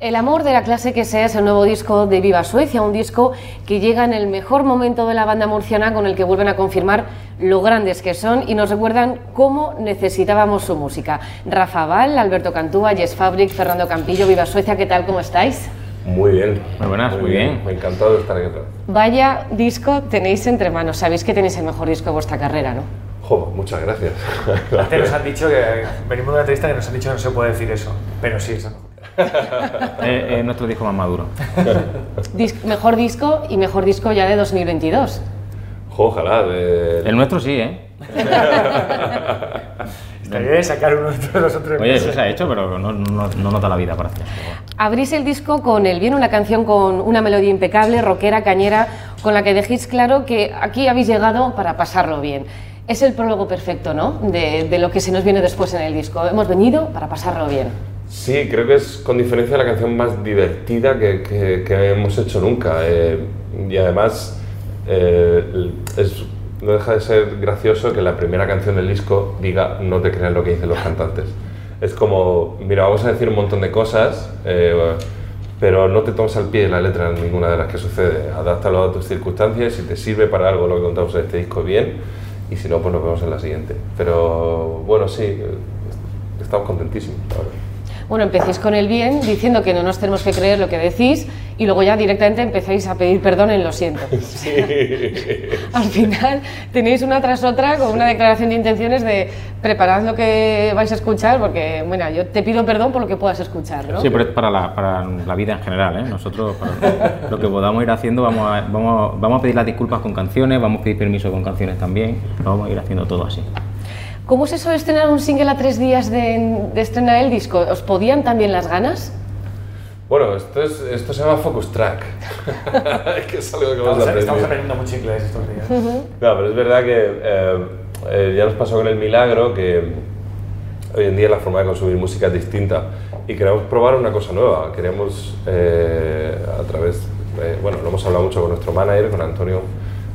El amor de la clase que sea es el nuevo disco de Viva Suecia, un disco que llega en el mejor momento de la banda murciana con el que vuelven a confirmar lo grandes que son y nos recuerdan cómo necesitábamos su música. Rafa Val, Alberto Cantúa, Jess Fabric, Fernando Campillo, Viva Suecia, ¿qué tal? ¿Cómo estáis? Muy bien. Muy buenas, muy, bien. Me ha encantado de estar aquí otra vez. Vaya disco tenéis entre manos, sabéis que tenéis el mejor disco de vuestra carrera, ¿no? Jo, muchas gracias. Antes nos han dicho que venimos de una entrevista que nos han dicho que no se puede decir eso, pero sí, eso. Es nuestro disco más maduro. Dis- mejor disco y mejor disco ya de 2022. Jo, ojalá. de- El nuestro sí, ¿eh? Estaría bien sacar uno de los otros. Oye, eso se ha hecho, pero no, no, no nota la vida para hacer. Abrís el disco con El Bien, una canción con una melodía impecable, rockera, cañera, con la que dejéis claro que aquí habéis llegado para pasarlo bien. Es el prólogo perfecto, ¿no? De, de lo que se nos viene después en el disco. Hemos venido para pasarlo bien. Sí, creo que es con diferencia la canción más divertida que, que- que hemos hecho nunca. eh, y además, eh, es- no deja de ser gracioso que la primera canción del disco diga no te creas lo que dicen los cantantes. Es como, mira, vamos a decir un montón de cosas, eh, pero no te tomes al pie de la letra en ninguna de las que sucede. Adáptalo a tus circunstancias, si te sirve para algo lo que contamos en este disco, bien, y si no, pues nos vemos en la siguiente. Pero bueno, sí, estamos contentísimos. verdad. Bueno, empecéis con el bien, diciendo que no nos tenemos que creer lo que decís, y luego ya directamente empezáis a pedir perdón en lo siento. Al final tenéis una tras otra con una declaración de intenciones de preparad lo que vais a escuchar, porque, bueno, yo te pido perdón por lo que puedas escuchar, ¿no? Sí, pero es para la, para la vida en general, ¿eh? Nosotros, para lo que podamos ir haciendo, vamos a, vamos, a- vamos a pedir las disculpas con canciones, vamos a pedir permiso con canciones también, lo vamos a ir haciendo todo así. ¿Cómo es eso de estrenar un single a tres días de, de estrenar el disco? ¿Os podían también las ganas? Bueno, esto, es, esto se llama Focus Track. es que es algo que Estamos, aprendido. estamos aprendiendo mucho inglés estos días. No, pero es verdad que eh, eh, ya nos pasó con el milagro que hoy en día la forma de consumir música es distinta y queremos probar una cosa nueva. Queremos, eh, a través, eh, bueno, lo hemos hablado mucho con nuestro manager, con Antonio,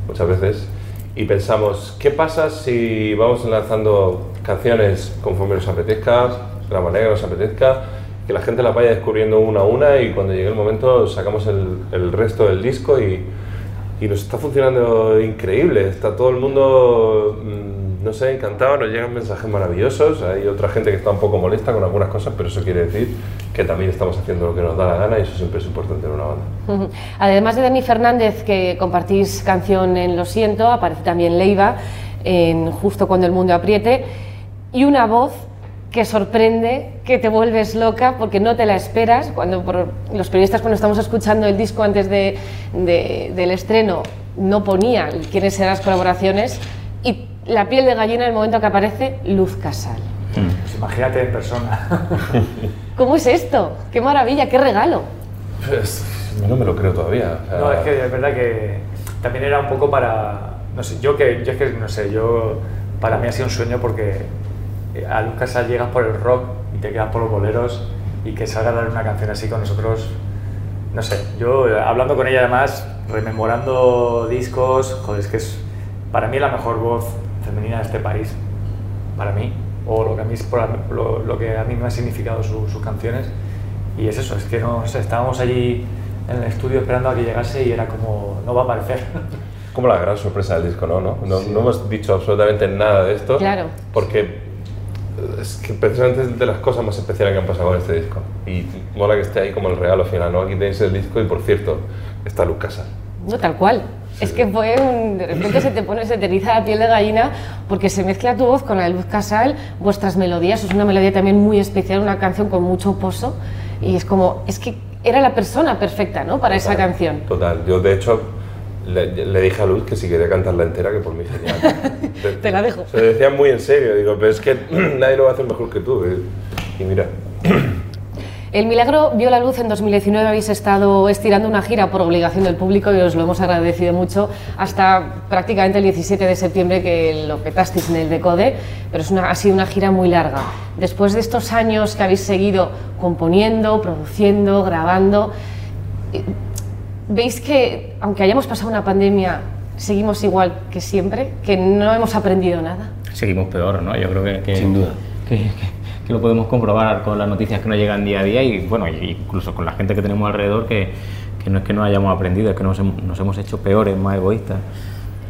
muchas veces, y pensamos, ¿qué pasa si vamos lanzando canciones conforme nos apetezca, de la manera que nos apetezca? Que la gente las vaya descubriendo una a una y cuando llegue el momento sacamos el, resto del disco y, y nos está funcionando increíble. Está todo el mundo, mm, no sé, encantado. Nos llegan mensajes maravillosos. Hay otra gente que está un poco molesta con algunas cosas, pero eso quiere decir que también estamos haciendo lo que nos da la gana y eso siempre es importante en una banda. Además de Dani Fernández, que compartís canción en Lo Siento, aparece también Leiva en Justo cuando el mundo apriete, y una voz que sorprende, que te vuelves loca porque no te la esperas. Cuando los periodistas cuando estamos escuchando el disco antes de- del estreno no ponían quiénes eran las colaboraciones y la piel de gallina en el momento que aparece Luz Casal. Pues imagínate en persona. ¿Cómo es esto? ¡Qué maravilla! ¡Qué regalo! Pues, no me lo creo todavía. o sea, No, es que es verdad que también era un poco para. No sé, yo que, yo es que no sé, yo. Para mí ha sido un sueño porque eh, a Luz Casal llegas por el rock y te quedas por los boleros y que salga a dar una canción así con nosotros. No sé, yo eh, hablando con ella además, rememorando discos, joder, es que es para mí la mejor voz femenina de este país. Para mí. O lo que a mí, lo, lo que a mí me ha significado su- sus canciones. Y es eso, es que no sé, estábamos allí en el estudio esperando a que llegase y era como, no va a aparecer. como la gran sorpresa del disco, ¿no? No, no, no hemos dicho absolutamente nada de esto. Claro. Porque es que precisamente es de las cosas más especiales que han pasado con este disco. Y mola que esté ahí como el regalo final, ¿no? Aquí tenéis el disco y por cierto, está Luz Casal. No, tal cual. Es que fue un, de repente se te pone, se te eriza la piel de gallina porque se mezcla tu voz con la de Luz Casal, vuestras melodías, es una melodía también muy especial, una canción con mucho pozo y es como, es que era la persona perfecta, ¿no? Para esa Total, canción. Total. Yo, de hecho, le, le dije a Luz que si quería cantarla entera, que por mí genial. Te, Te la dejo. Se lo decía muy en serio. Digo, pero es que nadie lo va a hacer mejor que tú. eh. Y mira, El Milagro vio la luz en 2019, habéis estado estirando una gira por obligación del público y os lo hemos agradecido mucho hasta prácticamente el 17 de septiembre que lo petasteis en el Decode, pero es una, ha sido una gira muy larga. Después de estos años que habéis seguido componiendo, produciendo, grabando, eh, ¿veis que aunque hayamos pasado una pandemia, seguimos igual que siempre? ¿Que no hemos aprendido nada? Seguimos peor, ¿no? Yo creo que... que- Sin duda. Que, que- que lo podemos comprobar con las noticias que nos llegan día a día y bueno, incluso con la gente que tenemos alrededor que, que no es que no hayamos aprendido, es que nos, nos hemos hecho peores, más egoístas.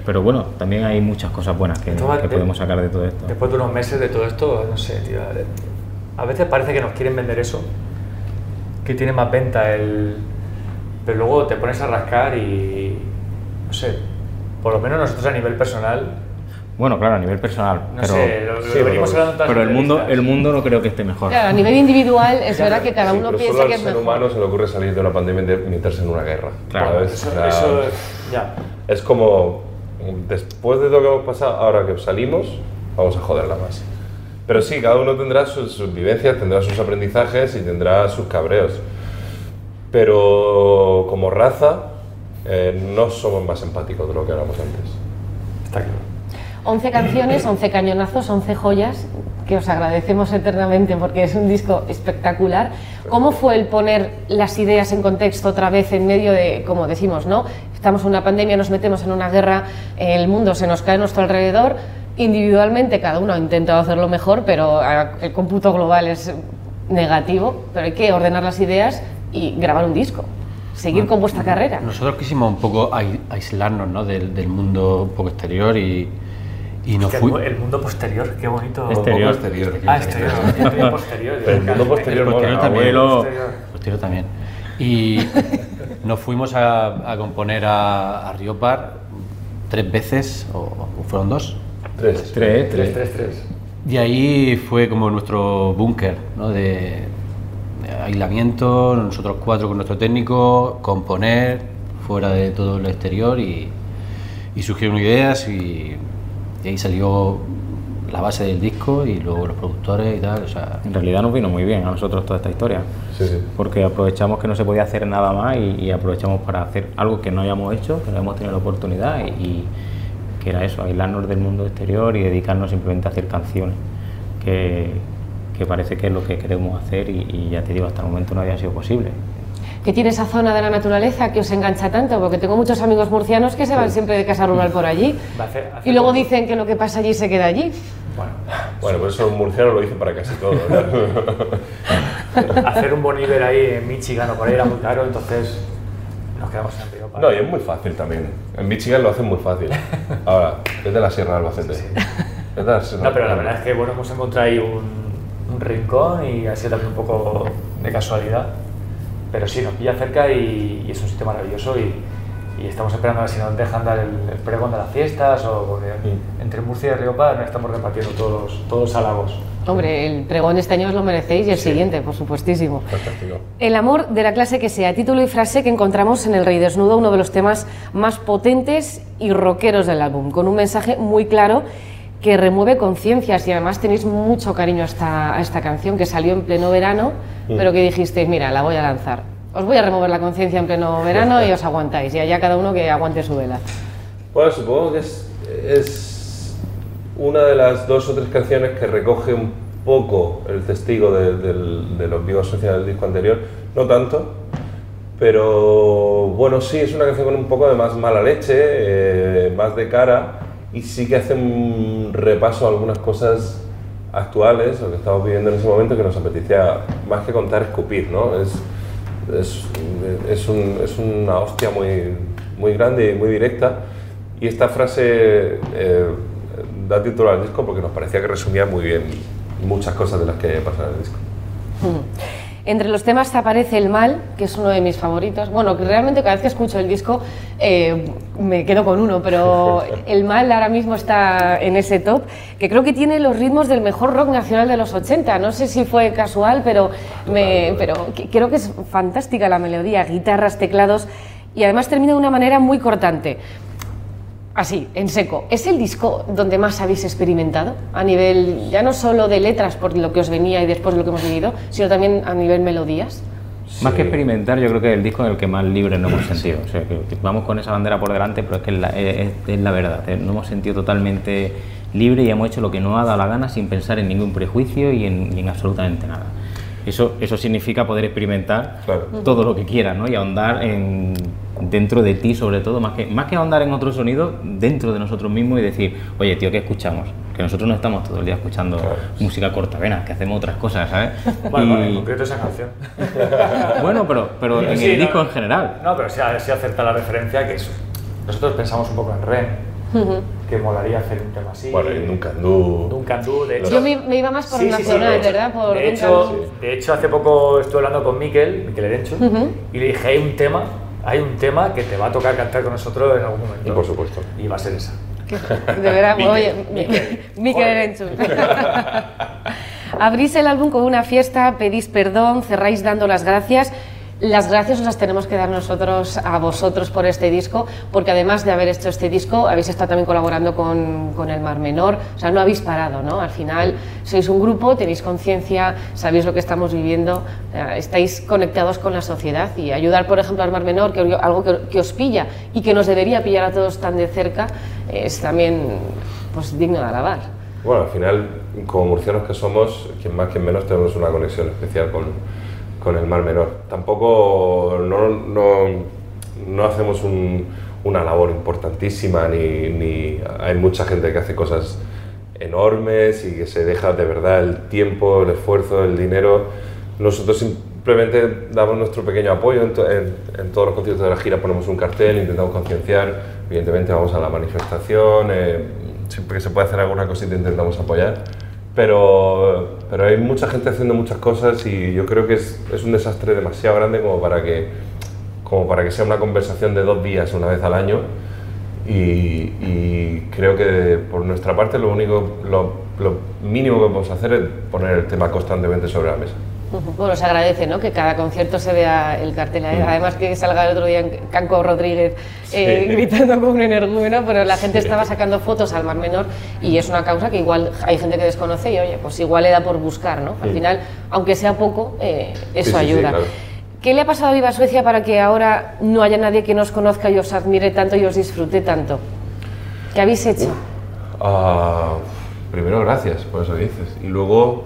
Pero bueno, también hay muchas cosas buenas que, que podemos sacar de todo esto. Después de unos meses de todo esto, no sé, tío, a veces parece que nos quieren vender eso, que tiene más venta el... Pero luego te pones a rascar y, no sé, por lo menos nosotros a nivel personal bueno, claro, a nivel personal. No pero, sé, lo, lo venimos pero, hablando pero el mundo, el mundo no creo que esté mejor. Claro, a nivel individual es verdad que cada Sí, uno pero piensa solo que al es ser mejor. humano se le ocurre salir de una pandemia y meterse en una guerra. Claro, ¿sabes? Eso, O sea, eso, ya. Es como, después de todo lo que hemos pasado, ahora que salimos, vamos a joderla más. Pero sí, cada uno tendrá sus, sus vivencias, tendrá sus aprendizajes y tendrá sus cabreos. Pero como raza, eh, no somos más empáticos de lo que éramos antes. Está claro. 11 canciones, 11 cañonazos, 11 joyas que os agradecemos eternamente porque es un disco espectacular. ¿Cómo fue el poner las ideas en contexto otra vez en medio de, como decimos, ¿no? Estamos en una pandemia, nos metemos en una guerra, el mundo se nos cae a nuestro alrededor. Individualmente cada uno ha intentado hacerlo mejor, pero el cómputo global es negativo, pero hay que ordenar las ideas y grabar un disco, seguir con vuestra carrera. Nosotros quisimos un poco ai- aislarnos ¿no? del, del mundo un poco exterior y, y el, fui- el mundo posterior, qué bonito. Exterior. exterior. Ah, exterior. tenía posterior. Pero el mundo posterior El posterior también. Posterior. posterior también. Y nos fuimos a, a componer a, a Riopar tres veces, o, o fueron dos. Tres. Tres, Tres, tres. tres, tres. Y ahí fue como nuestro búnker ¿no? de, de aislamiento, nosotros cuatro con nuestro técnico, componer fuera de todo lo exterior y, y surgieron ideas y, y ahí salió la base del disco y luego los productores y tal. O sea, En realidad nos vino muy bien a nosotros toda esta historia. Sí, sí. Porque aprovechamos que no se podía hacer nada más y, y aprovechamos para hacer algo que no hayamos hecho, que no habíamos tenido la oportunidad y, y que era eso, aislarnos del mundo exterior y dedicarnos simplemente a hacer canciones, que, que parece que es lo que queremos hacer y, y ya te digo, hasta el momento no había sido posible. Que tiene esa zona de la naturaleza que os engancha tanto, porque tengo muchos amigos murcianos que se van siempre de casa rural por allí hacer- hace y luego poco- dicen que lo que pasa allí se queda allí. Bueno, Bueno, pues eso un murciano lo dice para casi todo. ¿no? hacer un boniver ahí en Michigan o por ahí era muy caro, entonces nos quedamos en Río No, y es muy fácil también. En Michigan lo hacen muy fácil. Ahora, es de la Sierra de Albacete. Es de la Sierra No, pero la verdad es que bueno, hemos encontrado ahí un, un rincón y ha sido también un poco de casualidad. Pero sí, nos pilla cerca y, y es un sitio maravilloso y, y estamos esperando a ver si nos dejan dar el, el pregón de las fiestas o porque entre Murcia y Riopa estamos repartiendo todos todos halagos. Hombre, el pregón este año os lo merecéis y el Sí. siguiente, por supuestísimo. Fantástico. El amor de la clase que sea, título y frase que encontramos en El Rey Desnudo, uno de los temas más potentes y rockeros del álbum, con un mensaje muy claro que remueve conciencias y además tenéis mucho cariño a esta, a esta canción que salió en pleno verano, pero que dijisteis, mira, la voy a lanzar. Os voy a remover la conciencia en pleno verano y os aguantáis, y allá cada uno que aguante su vela. Bueno, supongo que es, es una de las dos o tres canciones que recoge un poco el testigo de, del- de los vivos sociales del disco anterior. No tanto, pero bueno, sí, es una canción con un poco de más mala leche, eh, más de cara, y sí que hace un repaso a algunas cosas actuales, lo que estamos viviendo en ese momento, que nos apetecía más que contar, escupir, ¿no? Es, es, es, un- es una hostia muy, muy grande y muy directa. Y esta frase eh, da título al disco porque nos parecía que resumía muy bien muchas cosas de las que pasan en el disco. Entre los temas aparece El Mal, que es uno de mis favoritos. Bueno, que realmente cada vez que escucho el disco eh, me quedo con uno, pero El Mal ahora mismo está en ese top, que creo que tiene los ritmos del mejor rock nacional de los 80. No sé si fue casual, pero, me, pero que- creo que es fantástica la melodía, guitarras, teclados, y además termina de una manera muy cortante. Así, en seco. ¿Es el disco donde más habéis experimentado? A nivel, ya no solo de letras, por lo que os venía y después de lo que hemos vivido, sino también a nivel melodías. Más que experimentar, yo creo que es el disco en el que más libre nos hemos sentido. O sea, que, vamos con esa bandera por delante, pero es que es la, es- es la verdad. eh, Nos hemos sentido totalmente libre y hemos hecho lo que nos ha dado la gana sin pensar en ningún prejuicio y en, y en absolutamente nada. Eso, eso significa poder experimentar Claro. todo lo que quieras, ¿no? Y ahondar en, dentro de ti, sobre todo, más que, más que ahondar en otro sonido, dentro de nosotros mismos y decir, oye, tío, ¿qué escuchamos? Que nosotros no estamos todo el día escuchando Claro. música cortavena, que hacemos otras cosas, ¿sabes? Bueno, bueno, en Y- concreto esa canción. bueno, pero, pero en Sí, el no, disco en general. No, pero sí, sí acerta la referencia que es- nosotros pensamos un poco en Ren, que molaría hacer un tema así. Bueno, y. Duncan Du, de hecho. Yo me, me iba más por Sí, sí, sí, nacional, ¿verdad? Por de, hecho, de hecho, hace poco estuve hablando con Miquel, Miquel Erenchu, y le dije, hay un tema, hay un tema que te va a tocar cantar con nosotros en algún momento. Y por supuesto. Y va a ser esa. De verdad, oye, Miquel Erenchun. Abrís el álbum con una fiesta, pedís perdón, cerráis dando las gracias. Las gracias os las tenemos que dar nosotros a vosotros por este disco, porque además de haber hecho este disco, habéis estado también colaborando con, con el Mar Menor, o sea, no habéis parado, ¿no? Al final sois un grupo, tenéis conciencia, sabéis lo que estamos viviendo, eh, estáis conectados con la sociedad y ayudar, por ejemplo, al Mar Menor, que algo que, que os pilla y que nos debería pillar a todos tan de cerca, es también pues, digno de alabar. Bueno, al final, como murcianos que somos, quien más, quien menos, tenemos una conexión especial con, con el Mar Menor. Tampoco no, no, no hacemos un- una labor importantísima, ni, ni hay mucha gente que hace cosas enormes y que se deja de verdad el tiempo, el esfuerzo, el dinero. Nosotros simplemente damos nuestro pequeño apoyo en, to- en- en todos los conciertos de la gira, ponemos un cartel, intentamos concienciar, evidentemente vamos a la manifestación, eh, siempre que se puede hacer alguna cosita intentamos apoyar, pero, pero hay mucha gente haciendo muchas cosas y yo creo que es, un desastre demasiado grande como para que como para que sea una conversación de dos días una vez al año y, y creo que por nuestra parte lo único, lo, lo mínimo que podemos hacer es poner el tema constantemente sobre la mesa. Bueno, se agradece ¿no? que cada concierto se vea el cartel. Además que salga el otro día Canco Rodríguez eh, Sí. gritando con un energúmeno, pero la gente estaba sacando fotos al Mar Menor y es una causa que igual hay gente que desconoce y oye, pues igual le da por buscar, ¿no? Al final, aunque sea poco, eh, eso ayuda. claro. ¿Qué le ha pasado a Viva Suecia para que ahora no haya nadie que nos conozca y os admire tanto y os disfrute tanto? ¿Qué habéis hecho? Ah, primero, gracias por eso que dices. Y luego,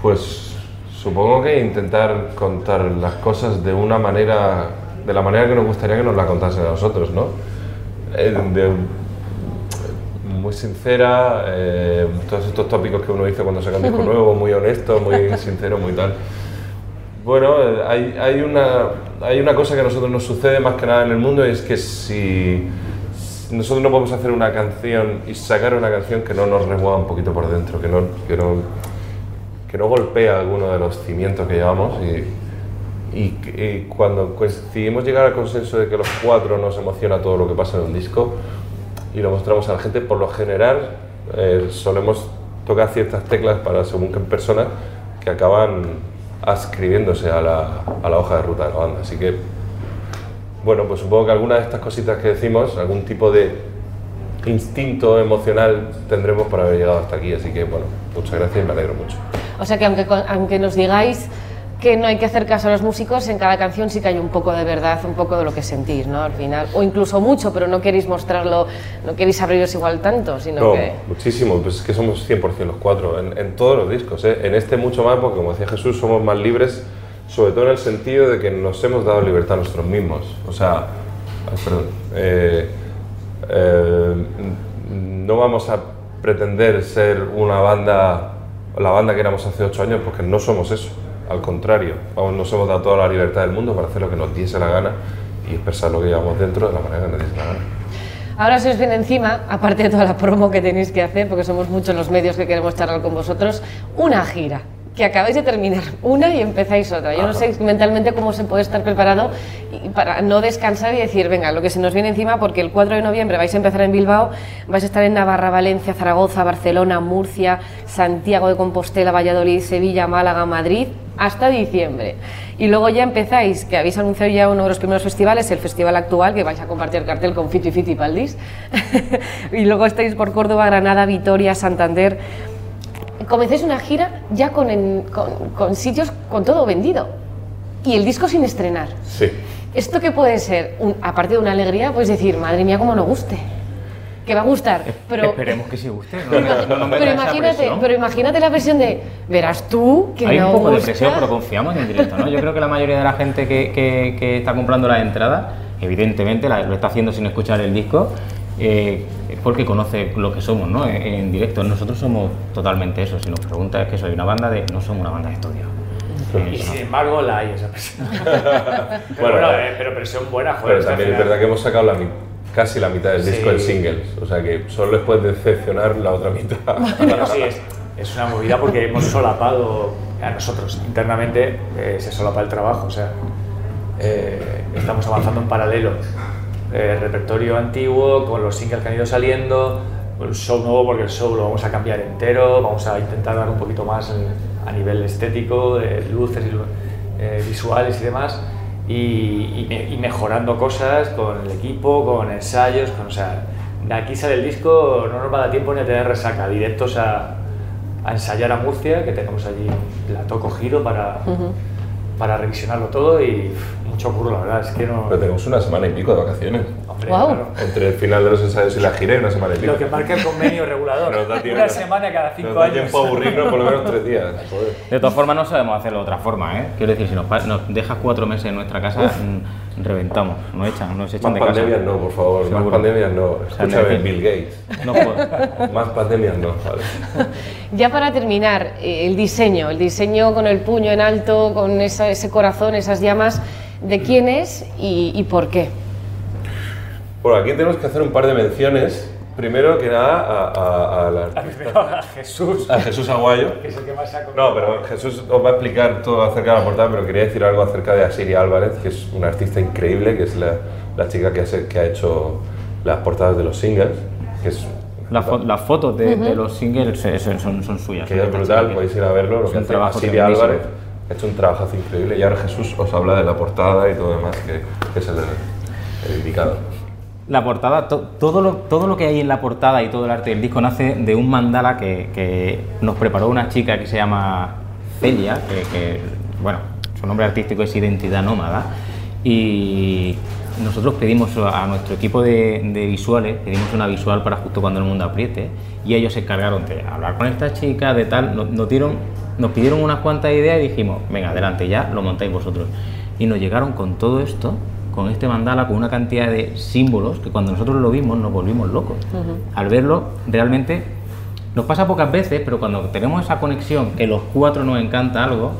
pues supongo que intentar contar las cosas de una manera, de la manera que nos gustaría que nos la contasen a nosotros, ¿no? Eh, de- muy sincera, eh, todos estos tópicos que uno dice cuando saca un disco nuevo, muy honesto, muy sincero, muy tal. Bueno, eh, hay, hay, una, hay una cosa que a nosotros nos sucede más que nada en el mundo y es que si si nosotros no podemos hacer una canción y sacar una canción que no nos remueva un poquito por dentro, que no, que no, que no golpea alguno de los cimientos que llevamos y, y cuando decidimos llegar al consenso de que los cuatro nos emociona todo lo que pasa en un disco y lo mostramos a la gente, por lo general eh, solemos tocar ciertas teclas para según qué personas que acaban ascribiéndose a la, a la hoja de ruta de la banda. Así que, bueno, pues supongo que alguna de estas cositas que decimos, algún tipo de instinto emocional tendremos por haber llegado hasta aquí. Así que, bueno, muchas gracias y me alegro mucho. O sea que aunque, aunque nos digáis que no hay que hacer caso a los músicos, en cada canción sí que hay un poco de verdad, un poco de lo que sentís, ¿no? Al final, o incluso mucho, pero no queréis mostrarlo, no queréis abriros igual tanto, sino No, que... muchísimo, pues es que somos 100% los cuatro, en, en todos los discos, ¿eh? en este mucho más, porque como decía Jesús, somos más libres, sobre todo en el sentido de que nos hemos dado libertad a nosotros mismos. O sea, ay, perdón, eh, eh, no vamos a pretender ser una banda, la banda que éramos hace ocho años, porque no somos eso, al contrario, vamos, nos hemos dado toda la libertad del mundo para hacer lo que nos diese la gana y expresar lo que llevamos dentro de la manera que nos diese la gana. Ahora se os viene encima, aparte de toda la promo que tenéis que hacer, porque somos muchos los medios que queremos charlar con vosotros, una gira que acabáis de terminar una y empezáis otra. Yo no sé mentalmente cómo se puede estar preparado para no descansar y decir, venga, lo que se nos viene encima, porque el 4 de noviembre vais a empezar en Bilbao, vais a estar en Navarra, Valencia, Zaragoza, Barcelona, Murcia, Santiago de Compostela, Valladolid, Sevilla, Málaga, Madrid, hasta diciembre. Y luego ya empezáis, que habéis anunciado ya uno de los primeros festivales, el festival actual, que vais a compartir el cartel con Fito y Fito y Paldis. y luego estáis por Córdoba, Granada, Vitoria, Santander. Comenzáis una gira ya con, en- con, con sitios con todo vendido. Y el disco sin estrenar. Sí. ¿Esto qué puede ser? Un- aparte de una alegría, pues decir, madre mía, cómo no guste. que va a gustar. Pero, Esperemos que sí guste. No, no, no, pero imagínate, pero imagínate la presión de verás tú que Hay no un poco de gusta. presión, pero confiamos en el directo, ¿no? Yo creo que la mayoría de la gente que, que- que está comprando las entradas, evidentemente la- lo está haciendo sin escuchar el disco, eh, es porque conoce lo que somos, ¿no? En, en directo. Nosotros somos totalmente eso. Si nos preguntas es que soy una banda de... No somos una banda de estudio. Y Eh, sin embargo la hay esa presión. pero, Bueno, bueno, eh, eh, pero presión buena, joder. Pero también es verdad que hemos sacado la casi la mitad del disco Sí. en singles, o sea que solo les puede decepcionar la otra mitad. Bueno, sí, es, es una movida porque hemos solapado a nosotros internamente, eh, se solapa el trabajo, o sea, eh, estamos avanzando en paralelo. Eh, repertorio antiguo con los singles que han ido saliendo, el show nuevo porque el show lo vamos a cambiar entero, vamos a intentar dar un poquito más en- a nivel estético, de luces y eh, visuales y demás. Y, y y mejorando cosas con el equipo, con ensayos, con, o sea, de aquí sale el disco, no nos va a dar tiempo ni a tener resaca, directos a, a ensayar a Murcia, que tenemos allí un plató cogido para, para revisionarlo todo y mucho curro, la verdad, es que no... Pero tenemos una semana y pico de vacaciones. Hombre, Guau. claro. Entre el final de los ensayos y la gira y una semana y pico. Lo que marca el convenio regulador, Nos da tiempo. una semana cada cinco Nos da años. tiempo a aburrirnos por lo menos tres días. Joder. De todas formas, no sabemos hacerlo de otra forma, ¿eh? Quiero decir, si nos, dejas cuatro meses en nuestra casa, reventamos, nos echan, nos echan Más de casa. pandemias no, por favor. Más pandemias no. Escúchame, Bill Gates. No puedo. Más pandemias no, vale. Ya para terminar, eh, el diseño, el diseño con el puño en alto, con esa- ese corazón, esas llamas, ¿de quién es y, y por qué? Bueno, aquí tenemos que hacer un par de menciones. Primero que nada a, a- a la- Primero a Jesús, a Jesús Aguayo. que es el que más ha No, pero Jesús os va a explicar todo acerca de la portada, pero quería decir algo acerca de Asiria Álvarez, que es una artista increíble, que es la, la chica que, hace- que ha hecho las portadas de los singles, que es, Las, fo- las fotos de, de los singles eh, son, son, son suyas. que es brutal, podéis ir a verlo, lo Es que un hace trabajo Asiria. Álvarez, ha hecho un trabajazo increíble, y ahora Jesús os habla de la portada y todo demás, que, que es el, el indicado. La portada, to- todo, lo, todo lo que hay en la portada y todo el arte del disco nace de un mandala que, que nos preparó una chica que se llama Celia, que, que, bueno, su nombre artístico es Identidad Nómada, y nosotros pedimos a nuestro equipo de, de visuales, pedimos una visual para justo cuando el mundo apriete, y ellos se encargaron de hablar con esta chica, de tal, nos, nos dieron, nos pidieron unas cuantas ideas y dijimos, venga, adelante, ya lo montáis vosotros. Y nos llegaron con todo esto, con este mandala, con una cantidad de símbolos que cuando nosotros lo vimos nos volvimos locos. Al verlo, realmente nos pasa pocas veces, pero cuando tenemos esa conexión, que los cuatro nos encanta algo,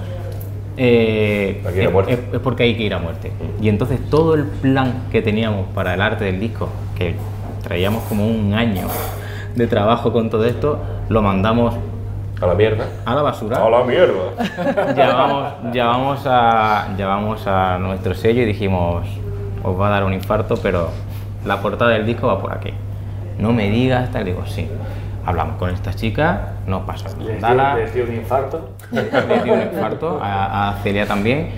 eh, es porque hay que ir a muerte. Y entonces todo el plan que teníamos para el arte del disco, que traíamos como un año de trabajo con todo esto, lo mandamos A la mierda. a la basura A la mierda. llamamos, llamamos, a, llamamos a nuestro sello y dijimos, os va a dar un infarto, pero la portada del disco va por aquí. No me digas, tal, digo, sí. Hablamos con esta chica, nos pasó el Les dio, les un infarto. le dio un infarto, a, a Celia también.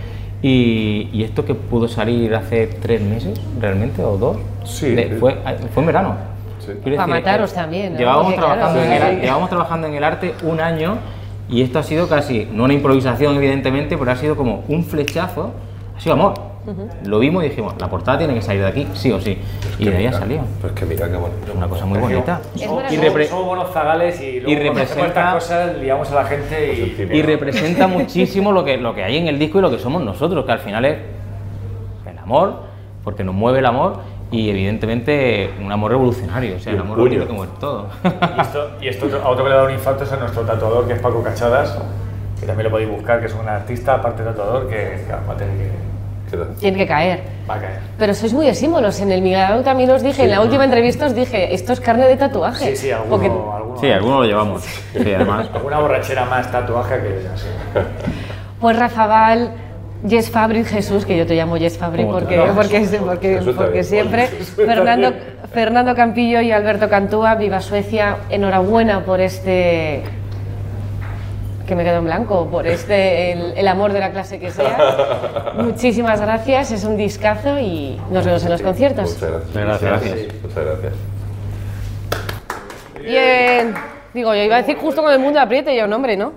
Y, y esto que pudo salir hace tres meses, realmente, o dos, Sí. de- fue, fue en verano. Sí. Quiero Pa' decir, mataros eh, también, ¿no? Llevábamos, Porque, claro, trabajando en el, llevábamos trabajando en el arte un año y esto ha sido casi, no una improvisación evidentemente, pero ha sido como un flechazo, ha sido amor. Lo vimos y dijimos, la portada tiene que salir de aquí, sí o sí. Y de ahí ha salido. Pues que mira qué bonito. Es una cosa muy bonita. Somos, Y somos- buenos zagales y luego y cuando hacemos representa- estas cosas liamos a la gente y... Pues Y representa muchísimo lo que, lo que hay en el disco y lo que somos nosotros, que al final es el amor, porque nos mueve el amor y evidentemente un amor revolucionario, o sea, el amor lo tiene que mover todo. Y esto, y esto a otro que le da un infarto es a nuestro tatuador, que es Paco Cachadas, que también lo podéis buscar, que es un artista, aparte de tatuador, que claro, va a tener que... Tiene que caer. va a caer. Pero sois muy de símbolos. En el Migrado también os dije, en la última entrevista os dije, esto es carne de tatuaje. Sí, sí, alguno... Porque- alguno Sí, algunos lo llevamos. Sí, además. Alguna borrachera más tatuaje que así. Pues Rafa Val, Jess Fabric, Jesús, que yo te llamo Jess Fabric ¿Cómo te porque, porque, siempre. Fernando, Fernando Campillo y Alberto Cantúa, viva Suecia, enhorabuena por este. que me quedo en blanco, por este, el, el amor de la clase que sea. Muchísimas gracias, es un discazo y nos vemos en los conciertos. Muchas gracias. Gracias, gracias. Muchas gracias. Bien. Digo, yo iba a decir justo con el mundo apriete, yo, no, hombre, ¿no?